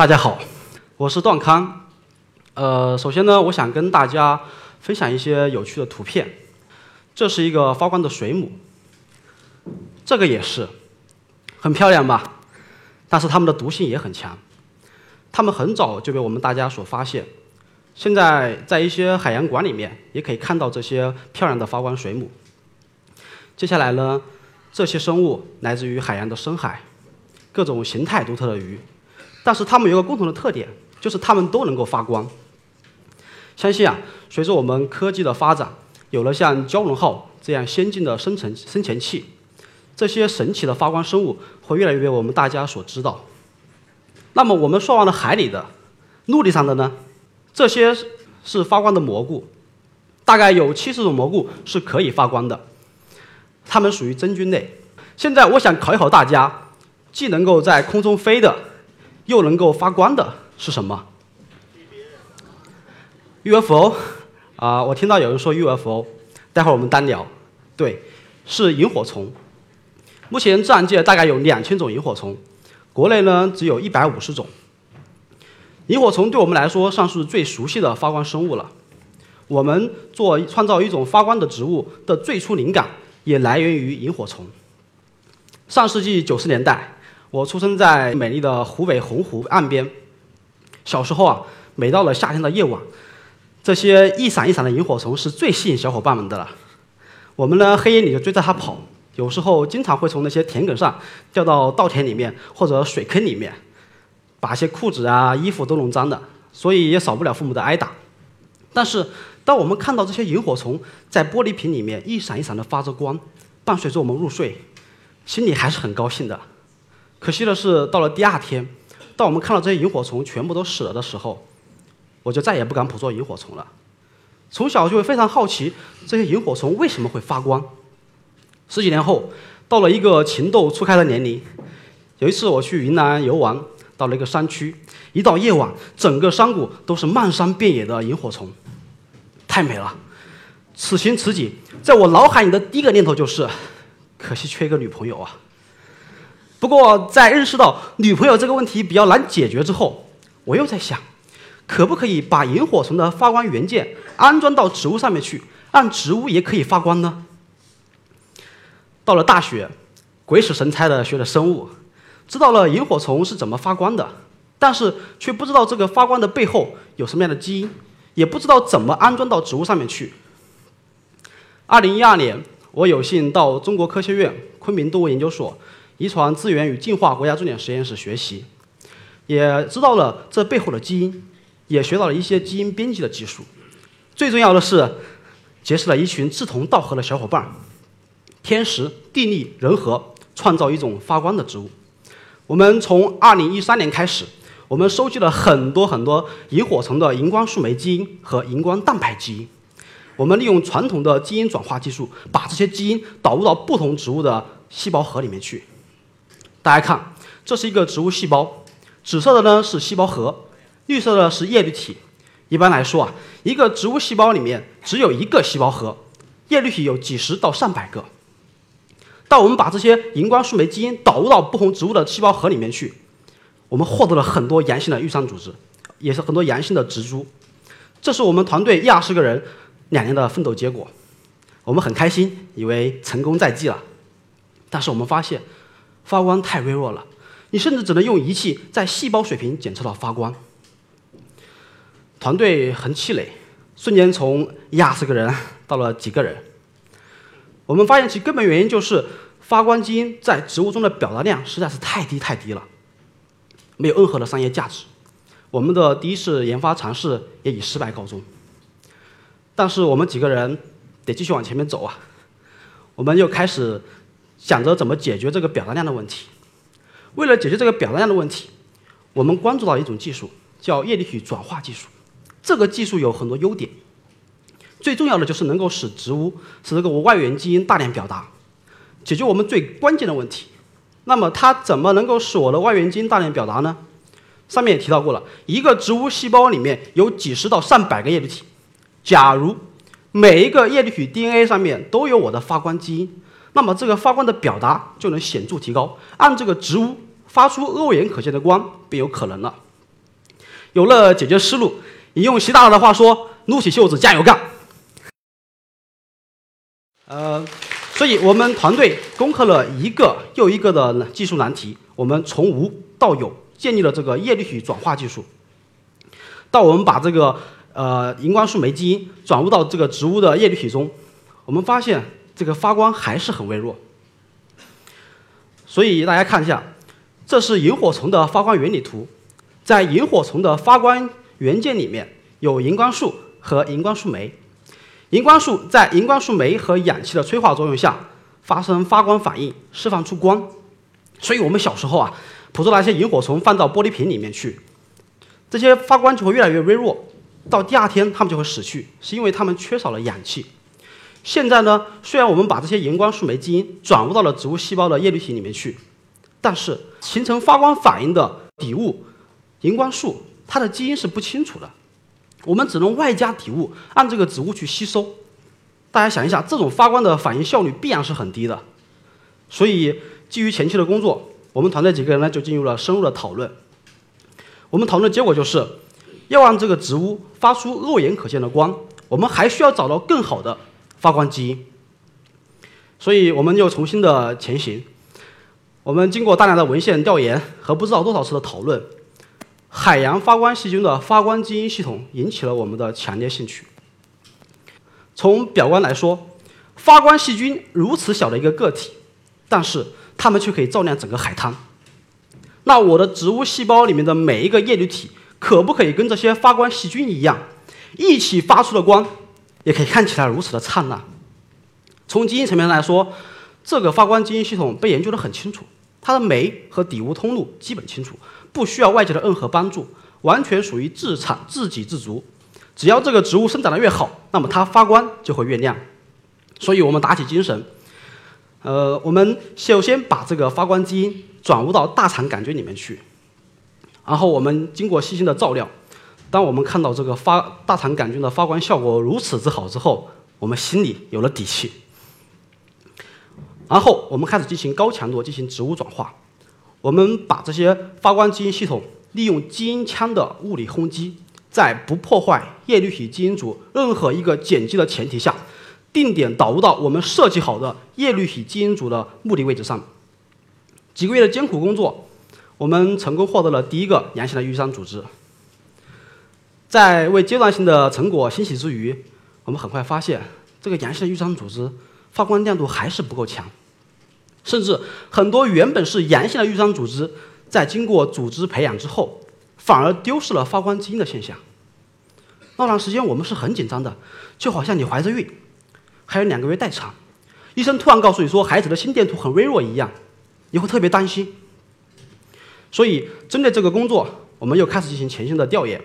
大家好，我是段康。呃，首先呢，我想跟大家分享一些有趣的图片。这是一个发光的水母，这个也是，很漂亮吧？但是它们的毒性也很强，它们很早就被我们大家所发现。现在在一些海洋馆里面也可以看到这些漂亮的发光水母。接下来呢，这些生物来自于海洋的深海，各种形态独特的鱼。但是它们有个共同的特点，就是它们都能够发光。相信啊，随着我们科技的发展，有了像蛟龙号这样先进的生成生前器，这些神奇的发光生物会越来越被我们大家所知道。那么我们说完了海里的，陆地上的呢？这些是发光的蘑菇，大概有七十种蘑菇是可以发光的，它们属于真菌类。现在我想考一考大家，既能够在空中飞的。又能够发光的是什么？UFO 啊，我听到有人说 UFO，待会儿我们单聊。对，是萤火虫。目前自然界大概有两千种萤火虫，国内呢只有一百五十种。萤火虫对我们来说算是最熟悉的发光生物了。我们做创造一种发光的植物的最初灵感也来源于萤火虫。上世纪九十年代。我出生在美丽的湖北洪湖岸边。小时候啊，每到了夏天的夜晚，这些一闪一闪的萤火虫是最吸引小伙伴们的了。我们呢，黑夜里就追着它跑，有时候经常会从那些田埂上掉到稻田里面或者水坑里面，把一些裤子啊、衣服都弄脏的，所以也少不了父母的挨打。但是，当我们看到这些萤火虫在玻璃瓶里面一闪一闪的发着光，伴随着我们入睡，心里还是很高兴的。可惜的是，到了第二天，当我们看到这些萤火虫全部都死了的时候，我就再也不敢捕捉萤火虫了。从小就会非常好奇这些萤火虫为什么会发光。十几年后，到了一个情窦初开的年龄，有一次我去云南游玩，到了一个山区，一到夜晚，整个山谷都是漫山遍野的萤火虫，太美了。此情此景，在我脑海里的第一个念头就是，可惜缺一个女朋友啊。不过，在认识到女朋友这个问题比较难解决之后，我又在想，可不可以把萤火虫的发光元件安装到植物上面去，让植物也可以发光呢？到了大学，鬼使神差的学了生物，知道了萤火虫是怎么发光的，但是却不知道这个发光的背后有什么样的基因，也不知道怎么安装到植物上面去。二零一二年，我有幸到中国科学院昆明动物研究所。遗传资源与进化国家重点实验室学习，也知道了这背后的基因，也学到了一些基因编辑的技术。最重要的是，结识了一群志同道合的小伙伴，天时地利人和，创造一种发光的植物。我们从2013年开始，我们收集了很多很多萤火虫的荧光素酶基因和荧光蛋白基因。我们利用传统的基因转化技术，把这些基因导入到不同植物的细胞核里面去。大家看，这是一个植物细胞，紫色的呢是细胞核，绿色的是叶绿体。一般来说啊，一个植物细胞里面只有一个细胞核，叶绿体有几十到上百个。当我们把这些荧光素酶基因导入到不同植物的细胞核里面去，我们获得了很多阳性的愈伤组织，也是很多阳性的植株。这是我们团队一二十个人两年的奋斗结果。我们很开心，以为成功在即了，但是我们发现。发光太微弱了，你甚至只能用仪器在细胞水平检测到发光。团队很气馁，瞬间从一二十个人到了几个人。我们发现其根本原因就是发光基因在植物中的表达量实在是太低太低了，没有任何的商业价值。我们的第一次研发尝试也以失败告终。但是我们几个人得继续往前面走啊，我们又开始。想着怎么解决这个表达量的问题。为了解决这个表达量的问题，我们关注到一种技术，叫叶绿体转化技术。这个技术有很多优点，最重要的就是能够使植物使这个外源基因大量表达，解决我们最关键的问题。那么它怎么能够使我的外源基因大量表达呢？上面也提到过了，一个植物细胞里面有几十到上百个叶绿体，假如每一个叶绿体 DNA 上面都有我的发光基因。那么这个发光的表达就能显著提高，让这个植物发出肉眼可见的光便有可能了。有了解决思路。引用习大大的话说：“撸起袖子加油干。”呃，所以我们团队攻克了一个又一个的技术难题，我们从无到有建立了这个叶绿体转化技术。到我们把这个呃荧光素酶基因转入到这个植物的叶绿体中，我们发现这个发光还是很微弱。所以大家看一下，这是萤火虫的发光原理图，在萤火虫的发光元件里面有荧光素和荧光素酶。荧光素在荧光素酶和氧气的催化作用下发生发光反应，释放出光。所以我们小时候啊，捕捉那些萤火虫放到玻璃瓶里面去，这些发光就会越来越微弱，到第二天它们就会死去，是因为它们缺少了氧气。现在呢，虽然我们把这些荧光素酶基因转入到了植物细胞的叶绿体里面去，但是形成发光反应的底物荧光素，它的基因是不清楚的。我们只能外加底物，按这个植物去吸收。大家想一下，这种发光的反应效率必然是很低的。所以，基于前期的工作，我们团队几个人呢就进入了深入的讨论。我们讨论的结果就是，要让这个植物发出肉眼可见的光，我们还需要找到更好的发光基因。所以，我们又重新的前行。我们经过大量的文献调研和不知道多少次的讨论。海洋发光细菌的发光基因系统引起了我们的强烈兴趣。从表观来说，发光细菌如此小的一个个体，但是它们却可以照亮整个海滩。那我的植物细胞里面的每一个叶绿体，可不可以跟这些发光细菌一样，一起发出的光，也可以看起来如此的灿烂？从基因层面来说，这个发光基因系统被研究得很清楚，它的酶和底物通路基本清楚。不需要外界的任何帮助，完全属于自产自给自足。只要这个植物生长得越好，那么它发光就会越亮。所以我们打起精神，呃，我们首先把这个发光基因转入到大肠杆菌里面去，然后我们经过细心的照料，当我们看到这个发大肠杆菌的发光效果如此之好之后，我们心里有了底气。然后我们开始进行高强度进行植物转化。我们把这些发光基因系统利用基因枪的物理轰击，在不破坏叶绿体基因组任何一个碱基的前提下，定点导入到我们设计好的叶绿体基因组的目的位置上。几个月的艰苦工作，我们成功获得了第一个阳性的玉山组织。在为阶段性的成果欣喜之余，我们很快发现，这个阳性的玉山组织发光亮度还是不够强。甚至很多原本是阳性的玉山组织，在经过组织培养之后，反而丢失了发光基因的现象。那段时间我们是很紧张的，就好像你怀着孕，还有两个月待产，医生突然告诉你说孩子的心电图很微弱一样，你会特别担心。所以针对这个工作，我们又开始进行前线的调研。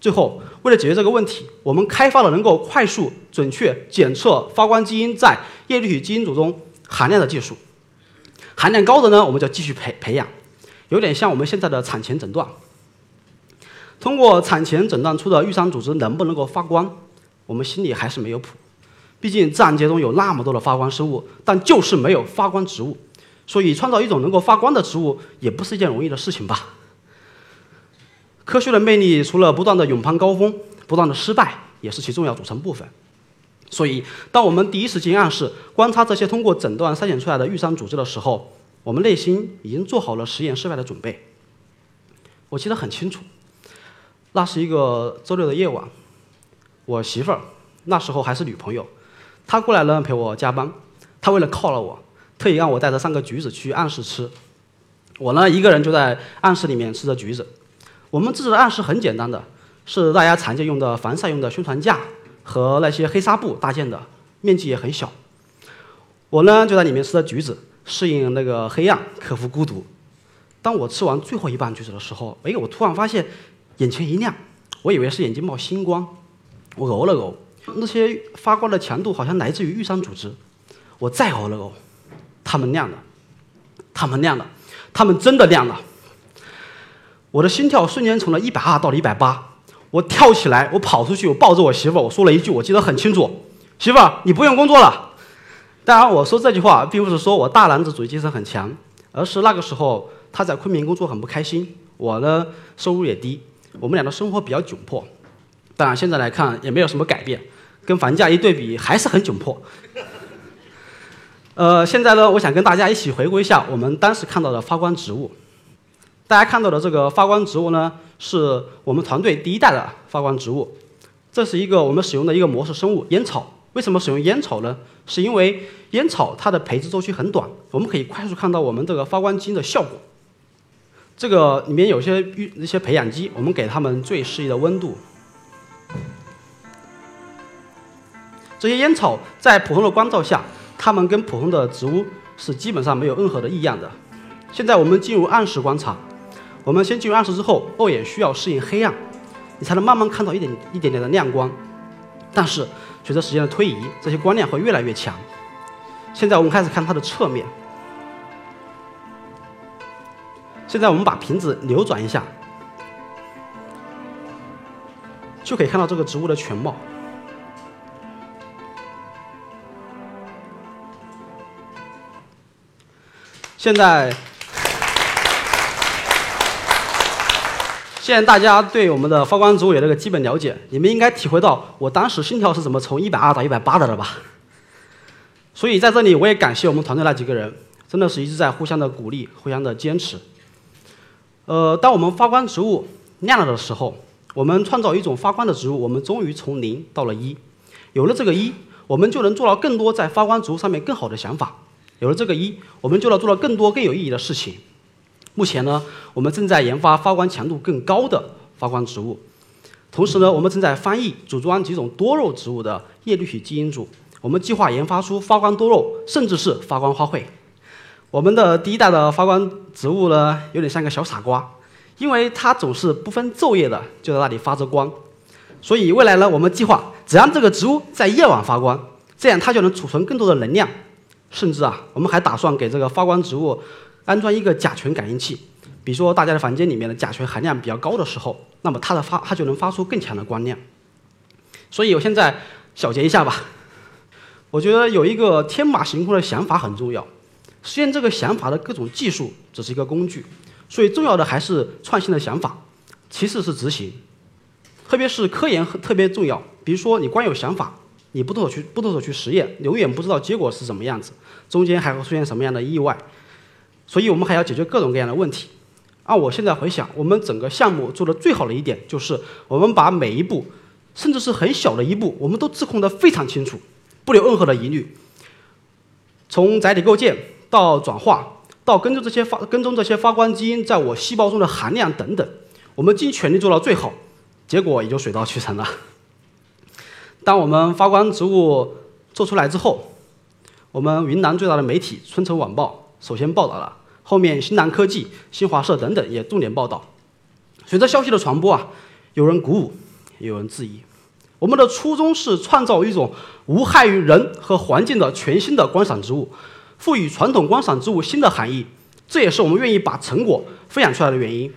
最后，为了解决这个问题，我们开发了能够快速、准确检测发光基因在叶绿体基因组中。含量的技术，含量高的呢，我们就继续培培养，有点像我们现在的产前诊断。通过产前诊断出的预伤组织能不能够发光，我们心里还是没有谱。毕竟自然界中有那么多的发光生物，但就是没有发光植物，所以创造一种能够发光的植物也不是一件容易的事情吧。科学的魅力除了不断的勇攀高峰，不断的失败也是其重要组成部分。所以，当我们第一时间暗示观察这些通过诊断筛选出来的愈伤组织的时候，我们内心已经做好了实验失败的准备。我记得很清楚，那是一个周六的夜晚，我媳妇儿那时候还是女朋友，她过来了陪我加班。她为了犒劳我，特意让我带着三个橘子去暗室吃。我呢，一个人就在暗室里面吃着橘子。我们自制的暗室很简单的，是大家常见用的防晒用的宣传架。和那些黑纱布搭建的，面积也很小。我呢就在里面吃了橘子，适应那个黑暗，克服孤独。当我吃完最后一半橘子的时候，哎，我突然发现眼前一亮，我以为是眼睛冒星光。我揉了揉，那些发光的强度好像来自于玉山组织。我再揉了揉，它们亮了，它们亮了，它们真的亮了。我的心跳瞬间从了一百二到了一百八。我跳起来，我跑出去，我抱着我媳妇儿，我说了一句，我记得很清楚：“媳妇儿，你不用工作了。”当然，我说这句话并不是说我大男子主义精神很强，而是那个时候他在昆明工作很不开心，我呢收入也低，我们俩的生活比较窘迫。当然，现在来看也没有什么改变，跟房价一对比还是很窘迫。呃，现在呢，我想跟大家一起回顾一下我们当时看到的发光植物。大家看到的这个发光植物呢，是我们团队第一代的发光植物。这是一个我们使用的一个模式生物烟草。为什么使用烟草呢？是因为烟草它的培植周期很短，我们可以快速看到我们这个发光基因的效果。这个里面有些一些培养基，我们给它们最适宜的温度。这些烟草在普通的光照下，它们跟普通的植物是基本上没有任何的异样的。现在我们进入暗室观察，我们先进入暗室之后，肉眼需要适应黑暗，你才能慢慢看到一点一点点的亮光。但是随着时间的推移，这些光亮会越来越强。现在我们开始看它的侧面。现在我们把瓶子扭转一下，就可以看到这个植物的全貌。现在，现在大家对我们的发光植物有了个基本了解，你们应该体会到我当时心跳是怎么从一百二到一百八的了吧？所以在这里，我也感谢我们团队那几个人，真的是一直在互相的鼓励，互相的坚持。呃，当我们发光植物亮了的时候，我们创造一种发光的植物，我们终于从零到了一。有了这个一，我们就能做到更多在发光植物上面更好的想法。有了这个一，我们就能做到更多更有意义的事情。目前呢，我们正在研发发光强度更高的发光植物，同时呢，我们正在翻译组装几种多肉植物的叶绿体基因组。我们计划研发出发光多肉，甚至是发光花卉。我们的第一代的发光植物呢，有点像个小傻瓜，因为它总是不分昼夜的就在那里发着光。所以未来呢，我们计划只让这个植物在夜晚发光，这样它就能储存更多的能量。甚至啊，我们还打算给这个发光植物安装一个甲醛感应器。比如说，大家的房间里面的甲醛含量比较高的时候，那么它的发它就能发出更强的光亮。所以我现在小结一下吧。我觉得有一个天马行空的想法很重要，实现这个想法的各种技术只是一个工具，所以重要的还是创新的想法，其次是执行。特别是科研特别重要，比如说你光有想法。你不动手去不动手去实验，永远不知道结果是什么样子，中间还会出现什么样的意外，所以我们还要解决各种各样的问题。按我现在回想，我们整个项目做的最好的一点就是，我们把每一步，甚至是很小的一步，我们都自控的非常清楚，不留任何的疑虑。从载体构建到转化，到跟踪这些发跟踪这些发光基因在我细胞中的含量等等，我们尽全力做到最好，结果也就水到渠成了。当我们发光植物做出来之后，我们云南最大的媒体《春城晚报》首先报道了，后面新南科技、新华社等等也重点报道。随着消息的传播啊，有人鼓舞，也有人质疑。我们的初衷是创造一种无害于人和环境的全新的观赏植物，赋予传统观赏植物新的含义。这也是我们愿意把成果分享出来的原因。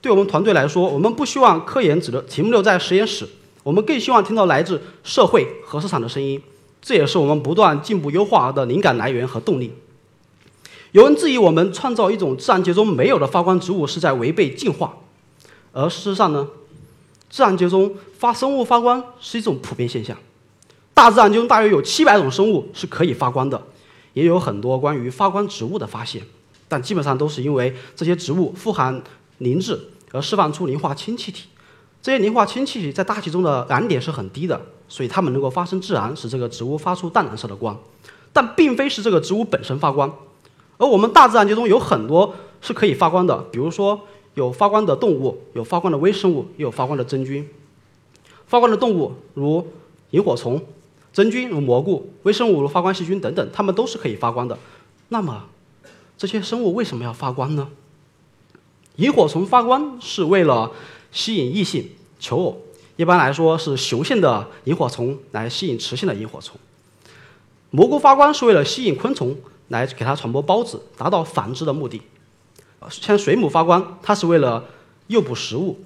对我们团队来说，我们不希望科研只的停留在实验室。我们更希望听到来自社会和市场的声音，这也是我们不断进步优化的灵感来源和动力。有人质疑我们创造一种自然界中没有的发光植物是在违背进化，而事实上呢，自然界中发生物发光是一种普遍现象。大自然中大约有七百种生物是可以发光的，也有很多关于发光植物的发现，但基本上都是因为这些植物富含磷质而释放出磷化氢气体。这些磷化氢气体在大气中的燃点是很低的，所以它们能够发生自燃，使这个植物发出淡蓝色的光，但并非是这个植物本身发光。而我们大自然界中有很多是可以发光的，比如说有发光的动物，有发光的微生物，也有发光的真菌。发光的动物如萤火虫，真菌如蘑菇，微生物如发光细菌等等，它们都是可以发光的。那么这些生物为什么要发光呢？萤火虫发光是为了。吸引异性求偶，一般来说是雄性的萤火虫来吸引雌性的萤火虫。蘑菇发光是为了吸引昆虫来给它传播孢子，达到繁殖的目的。像水母发光，它是为了诱捕食物。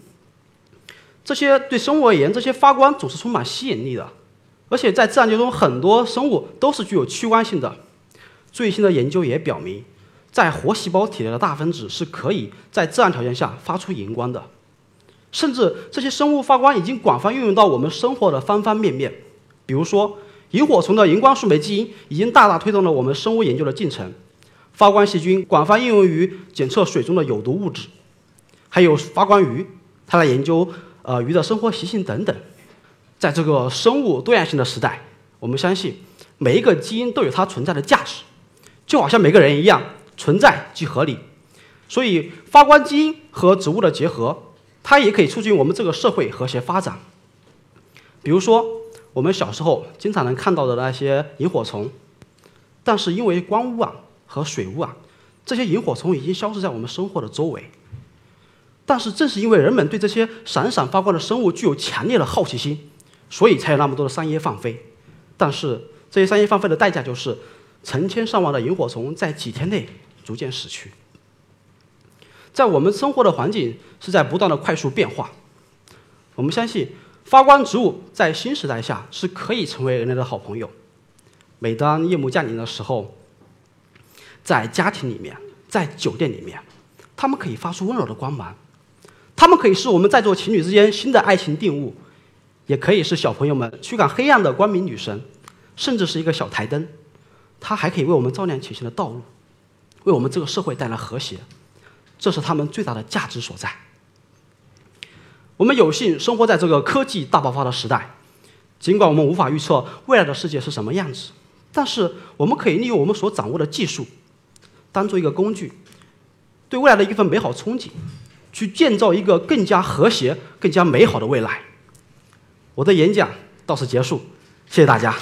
这些对生物而言，这些发光总是充满吸引力的。而且在自然界中，很多生物都是具有趋光性的。最新的研究也表明，在活细胞体内的大分子是可以在自然条件下发出荧光的。甚至这些生物发光已经广泛运用到我们生活的方方面面。比如说，萤火虫的荧光树莓基因已经大大推动了我们生物研究的进程。发光细菌广泛应用于检测水中的有毒物质，还有发光鱼，它来研究呃鱼的生活习性等等。在这个生物多样性的时代，我们相信每一个基因都有它存在的价值，就好像每个人一样，存在即合理。所以，发光基因和植物的结合，它也可以促进我们这个社会和谐发展。比如说，我们小时候经常能看到的那些萤火虫，但是因为光污染。和水污染，这些萤火虫已经消失在我们生活的周围。但是正是因为人们对这些闪闪发光的生物具有强烈的好奇心，所以才有那么多的商业放飞。但是这些商业放飞的代价就是成千上万的萤火虫在几天内逐渐死去。在我们生活的环境是在不断的快速变化，我们相信发光植物在新时代下是可以成为人类的好朋友。每当夜幕降临的时候，在家庭里面，在酒店里面，他们可以发出温柔的光芒，他们可以是我们在座情侣之间新的爱情定物，也可以是小朋友们驱赶黑暗的光明女神，甚至是一个小台灯，它还可以为我们照亮前行的道路，为我们这个社会带来和谐，这是他们最大的价值所在。我们有幸生活在这个科技大爆发的时代，尽管我们无法预测未来的世界是什么样子，但是我们可以利用我们所掌握的技术。当做一个工具，对未来的一份美好憧憬，去建造一个更加和谐、更加美好的未来。我的演讲到此结束，谢谢大家。